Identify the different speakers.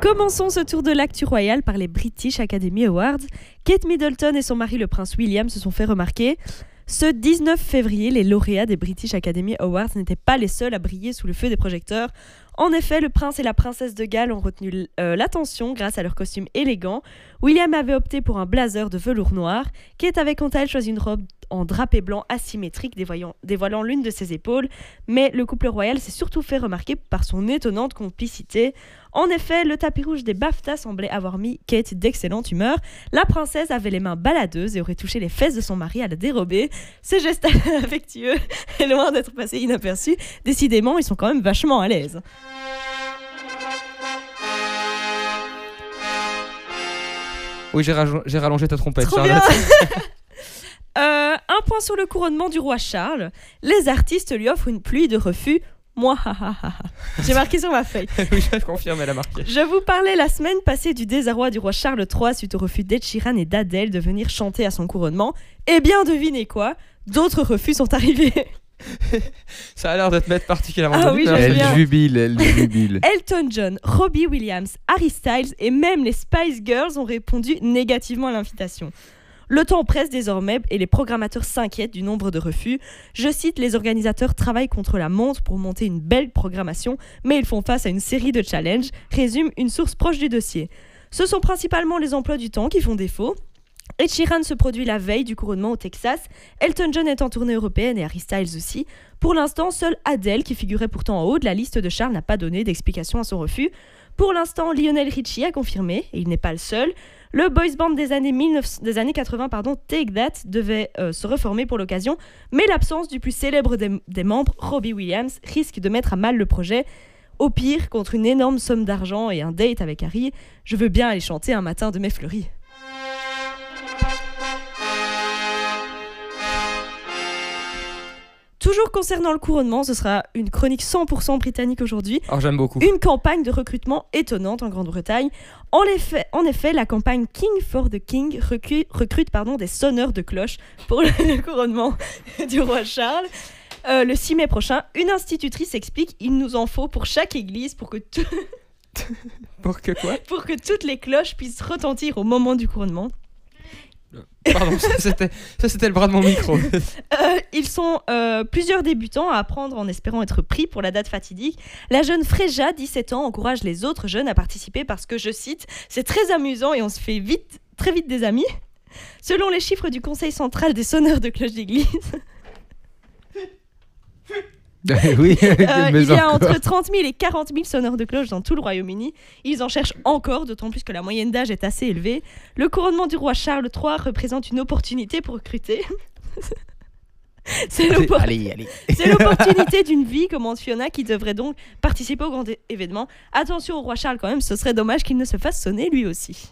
Speaker 1: Commençons ce tour de l'actu royal par les British Academy Awards. Kate Middleton et son mari le prince William se sont fait remarquer. Ce 19 février, les lauréats des British Academy Awards n'étaient pas les seuls à briller sous le feu des projecteurs. En effet, le prince et la princesse de Galles ont retenu euh, l'attention grâce à leur costume élégant. William avait opté pour un blazer de velours noir. Kate avait quant à elle choisi une robe en drapé blanc asymétrique dévoilant, dévoilant l'une de ses épaules. Mais le couple royal s'est surtout fait remarquer par son étonnante complicité. En effet, le tapis rouge des BAFTA semblait avoir mis Kate d'excellente humeur. La princesse avait les mains baladeuses et aurait touché les fesses de son mari à la dérober. Ce geste affectueux est loin d'être passé inaperçu. Décidément, ils sont quand même vachement à l'aise.
Speaker 2: Oui, j'ai rallongé, ta trompette,
Speaker 1: Trop. Euh, un point sur le couronnement du roi Charles. Les artistes lui offrent une pluie de refus. Moi, j'ai marqué sur ma feuille.
Speaker 2: oui, je confirme, elle a marqué.
Speaker 1: Je vous parlais la semaine passée du désarroi du roi Charles III suite au refus d'Ed Sheeran et d'Adèle de venir chanter à son couronnement. Eh bien, devinez quoi? D'autres refus sont arrivés.
Speaker 2: Ça a l'air de te mettre particulièrement
Speaker 1: Ah oui,
Speaker 3: Elle jubile, elle jubile.
Speaker 1: Elton John, Robbie Williams, Harry Styles et même les Spice Girls ont répondu négativement à l'invitation. Le temps presse désormais et les programmateurs s'inquiètent du nombre de refus. Je cite, les organisateurs travaillent contre la montre pour monter une belle programmation, mais ils font face à une série de challenges, résume une source proche du dossier. Ce sont principalement les emplois du temps qui font défaut. Ed Sheeran se produit la veille du couronnement au Texas, Elton John est en tournée européenne et Harry Styles aussi. Pour l'instant, seule Adele, qui figurait pourtant en haut de la liste de Charles, n'a pas donné d'explication à son refus. Pour l'instant, Lionel Richie a confirmé, et il n'est pas le seul. Le boys band des années, 19 des années 80, pardon, Take That, devait euh, se reformer pour l'occasion, mais l'absence du plus célèbre des, des membres, Robbie Williams, risque de mettre à mal le projet. Au pire, contre une énorme somme d'argent et un date avec Harry, je veux bien aller chanter un matin de mes fleuris. Toujours concernant le couronnement, ce sera une chronique 100% britannique aujourd'hui.
Speaker 2: Alors j'aime beaucoup.
Speaker 1: Une campagne de recrutement étonnante en Grande-Bretagne. En effet, en effet, la campagne King for the King recrute pardon, des sonneurs de cloches pour le couronnement du roi Charles. Euh, le 6 mai prochain, une institutrice explique il nous en faut pour chaque église pour que, tout-
Speaker 2: Pour que quoi?
Speaker 1: pour que toutes les cloches puissent retentir au moment du couronnement.
Speaker 2: Pardon, ça c'était, le bras de mon micro.
Speaker 1: Euh, ils sont euh, plusieurs débutants à apprendre en espérant être pris pour la date fatidique. La jeune Fréja, 17 ans, encourage les autres jeunes à participer parce que, je cite, c'est très amusant et on se fait vite, très vite des amis. Selon les chiffres du Conseil central des sonneurs de cloches d'église,
Speaker 3: oui,
Speaker 1: euh, il y a entre 30 000 et 40 000 sonneurs de cloches dans tout le Royaume-Uni. Ils en cherchent encore, d'autant plus que la moyenne d'âge est assez élevée. Le couronnement du roi Charles III représente une opportunité pour recruter. C'est l'opportunité d'une vie, commente Fiona, qui devrait donc participer au grand événement. Attention au roi Charles quand même, ce serait dommage qu'il ne se fasse sonner lui aussi.